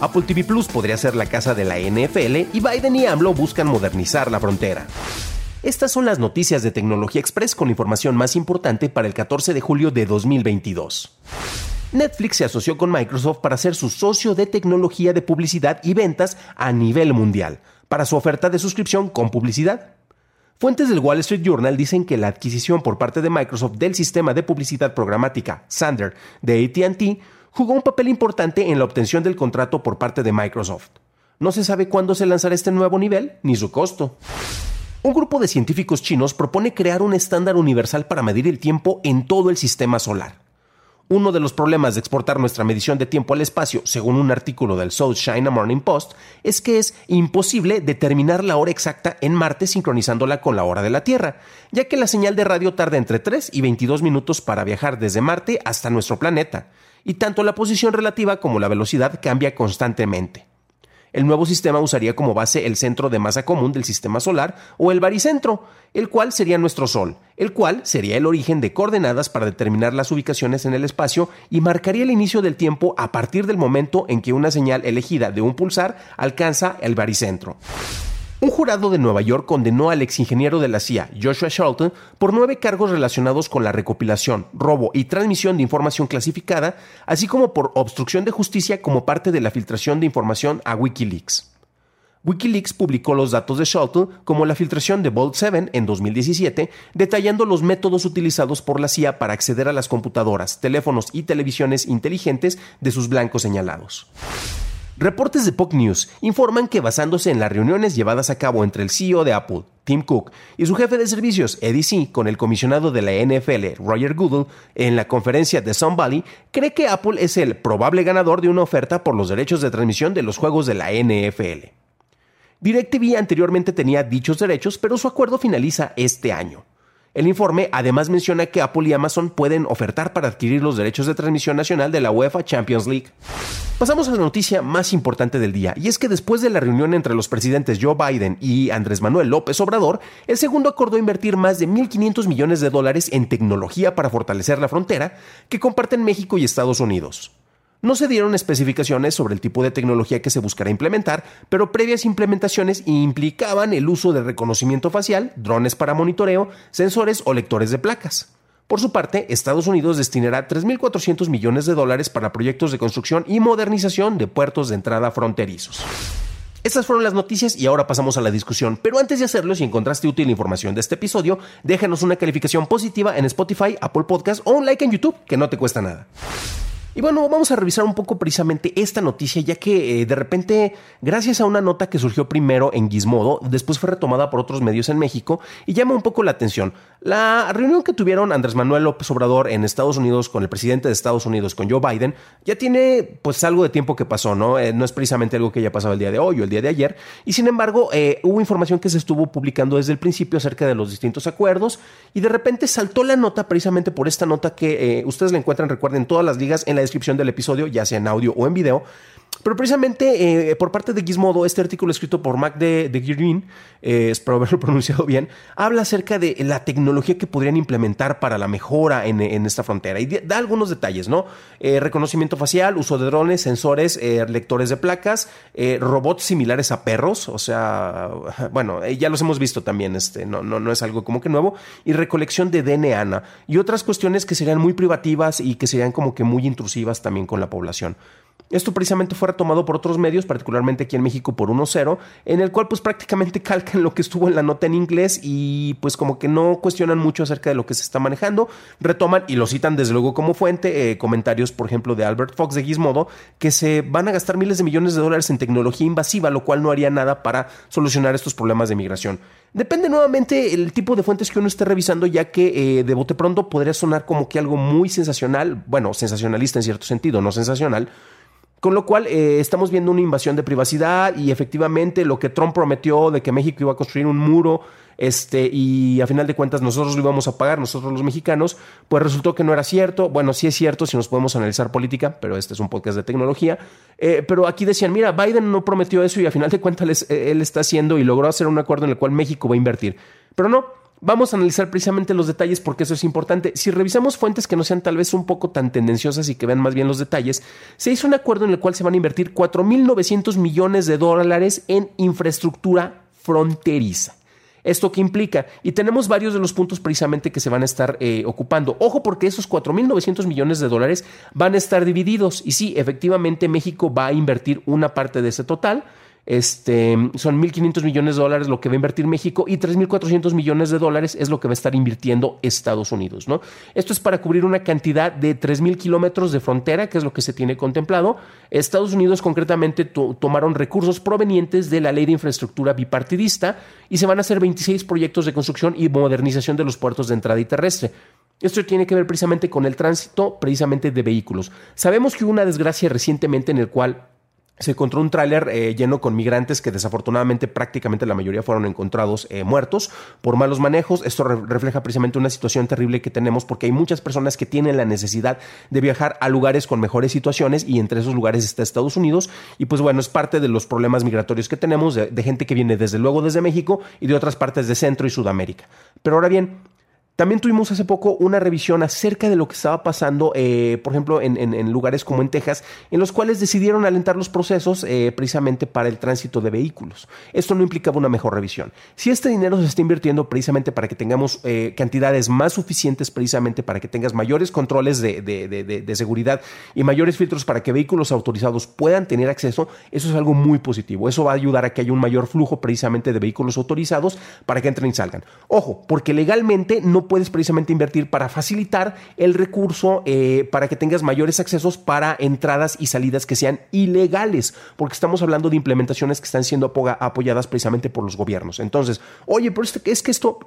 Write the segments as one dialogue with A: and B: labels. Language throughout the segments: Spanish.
A: Apple TV Plus podría ser la casa de la NFL y Biden y AMLO buscan modernizar la frontera. Estas son las noticias de Tecnología Express con información más importante para el 14 de julio de 2022. Netflix se asoció con Microsoft para ser su socio de tecnología de publicidad y ventas a nivel mundial, para su oferta de suscripción con publicidad. Fuentes del Wall Street Journal dicen que la adquisición por parte de Microsoft del sistema de publicidad programática Sander de ATT jugó un papel importante en la obtención del contrato por parte de Microsoft. No se sabe cuándo se lanzará este nuevo nivel ni su costo. Un grupo de científicos chinos propone crear un estándar universal para medir el tiempo en todo el sistema solar. Uno de los problemas de exportar nuestra medición de tiempo al espacio, según un artículo del South China Morning Post, es que es imposible determinar la hora exacta en Marte sincronizándola con la hora de la Tierra, ya que la señal de radio tarda entre 3 y 22 minutos para viajar desde Marte hasta nuestro planeta, y tanto la posición relativa como la velocidad cambia constantemente. El nuevo sistema usaría como base el centro de masa común del sistema solar o el baricentro, el cual sería nuestro Sol, el cual sería el origen de coordenadas para determinar las ubicaciones en el espacio y marcaría el inicio del tiempo a partir del momento en que una señal elegida de un pulsar alcanza el baricentro. Un jurado de Nueva York condenó al exingeniero de la CIA, Joshua Shelton, por nueve cargos relacionados con la recopilación, robo y transmisión de información clasificada, así como por obstrucción de justicia como parte de la filtración de información a Wikileaks. Wikileaks publicó los datos de Shelton como la filtración de Vault 7 en 2017, detallando los métodos utilizados por la CIA para acceder a las computadoras, teléfonos y televisiones inteligentes de sus blancos señalados. Reportes de Puck News informan que basándose en las reuniones llevadas a cabo entre el CEO de Apple, Tim Cook, y su jefe de servicios, Eddie C., con el comisionado de la NFL, Roger Goodell, en la conferencia de Sun Valley, cree que Apple es el probable ganador de una oferta por los derechos de transmisión de los juegos de la NFL. DirecTV anteriormente tenía dichos derechos, pero su acuerdo finaliza este año. El informe además menciona que Apple y Amazon pueden ofertar para adquirir los derechos de transmisión nacional de la UEFA Champions League. Pasamos a la noticia más importante del día, y es que después de la reunión entre los presidentes Joe Biden y Andrés Manuel López Obrador, el segundo acordó invertir más de 1.500 millones de dólares en tecnología para fortalecer la frontera que comparten México y Estados Unidos. No se dieron especificaciones sobre el tipo de tecnología que se buscará implementar, pero previas implementaciones implicaban el uso de reconocimiento facial, drones para monitoreo, sensores o lectores de placas. Por su parte, Estados Unidos destinará 3.400 millones de dólares para proyectos de construcción y modernización de puertos de entrada fronterizos. Estas fueron las noticias y ahora pasamos a la discusión. Pero antes de hacerlo, si encontraste útil la información de este episodio, déjanos una calificación positiva en Spotify, Apple Podcast o un like en YouTube, que no te cuesta nada. Y bueno, vamos a revisar un poco precisamente esta noticia, ya que eh, de repente, gracias a una nota que surgió primero en Gizmodo, después fue retomada por otros medios en México y llama un poco la atención. La reunión que tuvieron Andrés Manuel López Obrador en Estados Unidos con el presidente de Estados Unidos, con Joe Biden, ya tiene pues algo de tiempo que pasó, ¿no? Eh, no es precisamente algo que haya pasado el día de hoy o el día de ayer. Y sin embargo, eh, hubo información que se estuvo publicando desde el principio acerca de los distintos acuerdos y de repente saltó la nota precisamente por esta nota que ustedes la encuentran, recuerden, todas las ligas en la descripción del episodio, ya sea en audio o en video. Pero precisamente eh, por parte de Gizmodo, este artículo escrito por Mac de, de Girin, eh, espero haberlo pronunciado bien, habla acerca de la tecnología que podrían implementar para la mejora en, esta frontera y da algunos detalles, ¿no? Eh, reconocimiento facial, uso de drones, sensores, lectores de placas, robots similares a perros, o sea, bueno, ya los hemos visto también, este, no, no, no es algo como que nuevo, y recolección de DNA y otras cuestiones que serían muy privativas y que serían como que muy intrusivas también con la población. Esto precisamente fue retomado por otros medios, particularmente aquí en México por 1.0, en el cual pues prácticamente calcan lo que estuvo en la nota en inglés y pues como que no cuestionan mucho acerca de lo que se está manejando, retoman y lo citan desde luego como fuente, eh, comentarios por ejemplo de Albert Fox de Gizmodo, que se van a gastar miles de millones de dólares en tecnología invasiva, lo cual no haría nada para solucionar estos problemas de migración. Depende nuevamente el tipo de fuentes que uno esté revisando, ya que eh, de bote pronto podría sonar como que algo muy sensacional, bueno, sensacionalista en cierto sentido, no sensacional, con lo cual eh, estamos viendo una invasión de privacidad y efectivamente lo que Trump prometió de que México iba a construir un muro este, y a final de cuentas nosotros lo íbamos a pagar, nosotros los mexicanos, pues resultó que no era cierto. Bueno, sí es cierto si nos podemos analizar política, pero este es un podcast de tecnología. Eh, pero aquí decían, mira, Biden no prometió eso y a final de cuentas eh, él está haciendo y logró hacer un acuerdo en el cual México va a invertir. Pero no, Vamos a analizar precisamente los detalles porque eso es importante. Si revisamos fuentes que no sean tal vez un poco tan tendenciosas y que vean más bien los detalles, se hizo un acuerdo en el cual se van a invertir 4.900 millones de dólares en infraestructura fronteriza. ¿Esto qué implica? Y tenemos varios de los puntos precisamente que se van a estar eh, ocupando. Ojo porque esos 4.900 millones de dólares van a estar divididos. Y sí, efectivamente México va a invertir una parte de ese total este, son 1.500 millones de dólares lo que va a invertir México y 3.400 millones de dólares es lo que va a estar invirtiendo Estados Unidos. Esto es para cubrir una cantidad de 3.000 kilómetros de frontera, que es lo que se tiene contemplado. Estados Unidos concretamente tomaron recursos provenientes de la ley de infraestructura bipartidista y se van a hacer 26 proyectos de construcción y modernización de los puertos de entrada y terrestre. Esto tiene que ver precisamente con el tránsito precisamente de vehículos. Sabemos que hubo una desgracia recientemente en el cual se encontró un tráiler eh, lleno con migrantes que desafortunadamente prácticamente la mayoría fueron encontrados eh, muertos por malos manejos. Esto refleja precisamente una situación terrible que tenemos porque hay muchas personas que tienen la necesidad de viajar a lugares con mejores situaciones y entre esos lugares está Estados Unidos y pues bueno, es parte de los problemas migratorios que tenemos de gente que viene desde luego desde México y de otras partes de Centro y Sudamérica. Pero ahora bien, también tuvimos hace poco una revisión acerca de lo que estaba pasando, eh, por ejemplo, en, lugares como en Texas, en los cuales decidieron alentar los procesos eh, precisamente para el tránsito de vehículos. Esto no implicaba una mejor revisión. Si este dinero se está invirtiendo precisamente para que tengamos eh, cantidades más suficientes, precisamente para que tengas mayores controles de, de, seguridad y mayores filtros para que vehículos autorizados puedan tener acceso, eso es algo muy positivo. Eso va a ayudar a que haya un mayor flujo precisamente de vehículos autorizados para que entren y salgan. Ojo, porque legalmente no puedes precisamente invertir para facilitar el recurso eh, para que tengas mayores accesos para entradas y salidas que sean ilegales, porque estamos hablando de implementaciones que están siendo apoyadas precisamente por los gobiernos. Entonces, oye, pero es que esto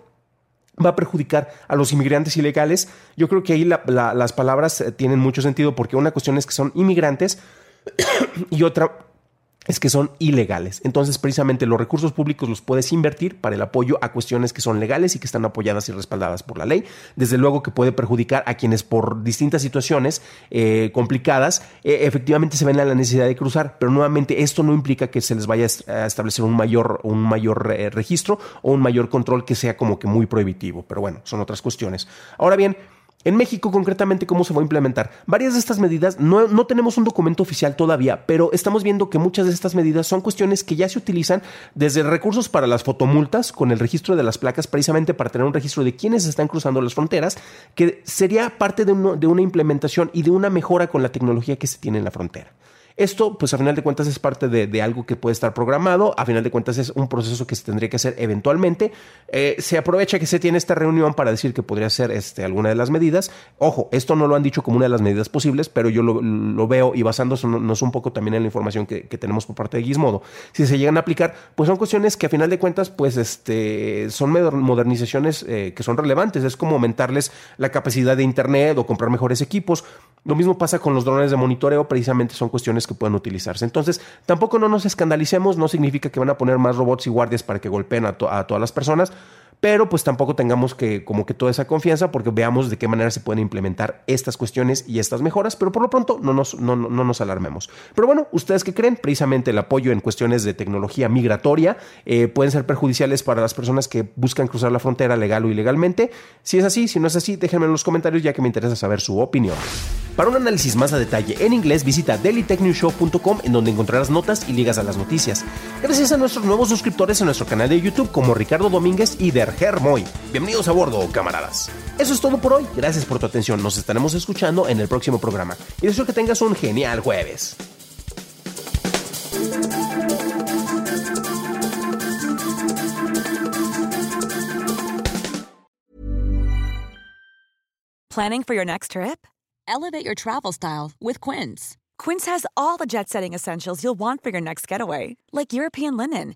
A: va a perjudicar a los inmigrantes ilegales. Yo creo que ahí las palabras eh, tienen mucho sentido porque una cuestión es que son inmigrantes y otra es que son ilegales. Entonces, precisamente los recursos públicos los puedes invertir para el apoyo a cuestiones que son legales y que están apoyadas y respaldadas por la ley. Desde luego que puede perjudicar a quienes por distintas situaciones eh, complicadas eh, efectivamente se ven a la necesidad de cruzar, pero nuevamente esto no implica que se les vaya a establecer un mayor, un mayor eh, registro o un mayor control que sea como que muy prohibitivo. Pero bueno, son otras cuestiones. Ahora bien, en México, concretamente, ¿cómo se va a implementar? Varias de estas medidas, no, no, tenemos un documento oficial todavía, pero estamos viendo que muchas de estas medidas son cuestiones que ya se utilizan desde recursos para las fotomultas, con el registro de las placas, precisamente para tener un registro de quienes están cruzando las fronteras, que sería parte de una implementación y de una mejora con la tecnología que se tiene en la frontera. Esto, pues a final de cuentas, es parte de, algo que puede estar programado, a final de cuentas es un proceso que se tendría que hacer eventualmente. Eh, se aprovecha que se tiene esta reunión para decir que podría ser este, alguna de las medidas. Ojo, esto no lo han dicho como una de las medidas posibles, pero yo lo, veo y basándose es un poco también en la información que, tenemos por parte de Gizmodo. Si se llegan a aplicar, pues son cuestiones que a final de cuentas, pues este, son modernizaciones eh, que son relevantes. Es como aumentarles la capacidad de Internet o comprar mejores equipos. Lo mismo pasa con los drones de monitoreo, precisamente son cuestiones que pueden utilizarse. Entonces, tampoco no nos escandalicemos, no significa que van a poner más robots y guardias para que golpeen a todas las personas, pero pues tampoco tengamos que como que toda esa confianza porque veamos de qué manera se pueden implementar estas cuestiones y estas mejoras, pero por lo pronto no nos, no, no nos alarmemos. Pero bueno, ¿ustedes qué creen? Precisamente el apoyo en cuestiones de tecnología migratoria eh, pueden ser perjudiciales para las personas que buscan cruzar la frontera legal o ilegalmente. Si es así, si no es así, déjenme en los comentarios ya que me interesa saber su opinión. Para un análisis más a detalle en inglés, visita dailytechnewshow.com en donde encontrarás notas y ligas a las noticias. Gracias a nuestros nuevos suscriptores en nuestro canal de YouTube como Ricardo Domínguez y Derger Moy. Bienvenidos a bordo, camaradas. Eso es todo por hoy. Gracias por tu atención. Nos estaremos escuchando en el próximo programa. Y deseo que tengas un genial jueves.
B: Planning for your next trip?
C: Elevate your travel style with Quince.
B: Quince has all the jet setting essentials you'll want for your next getaway, like European linen,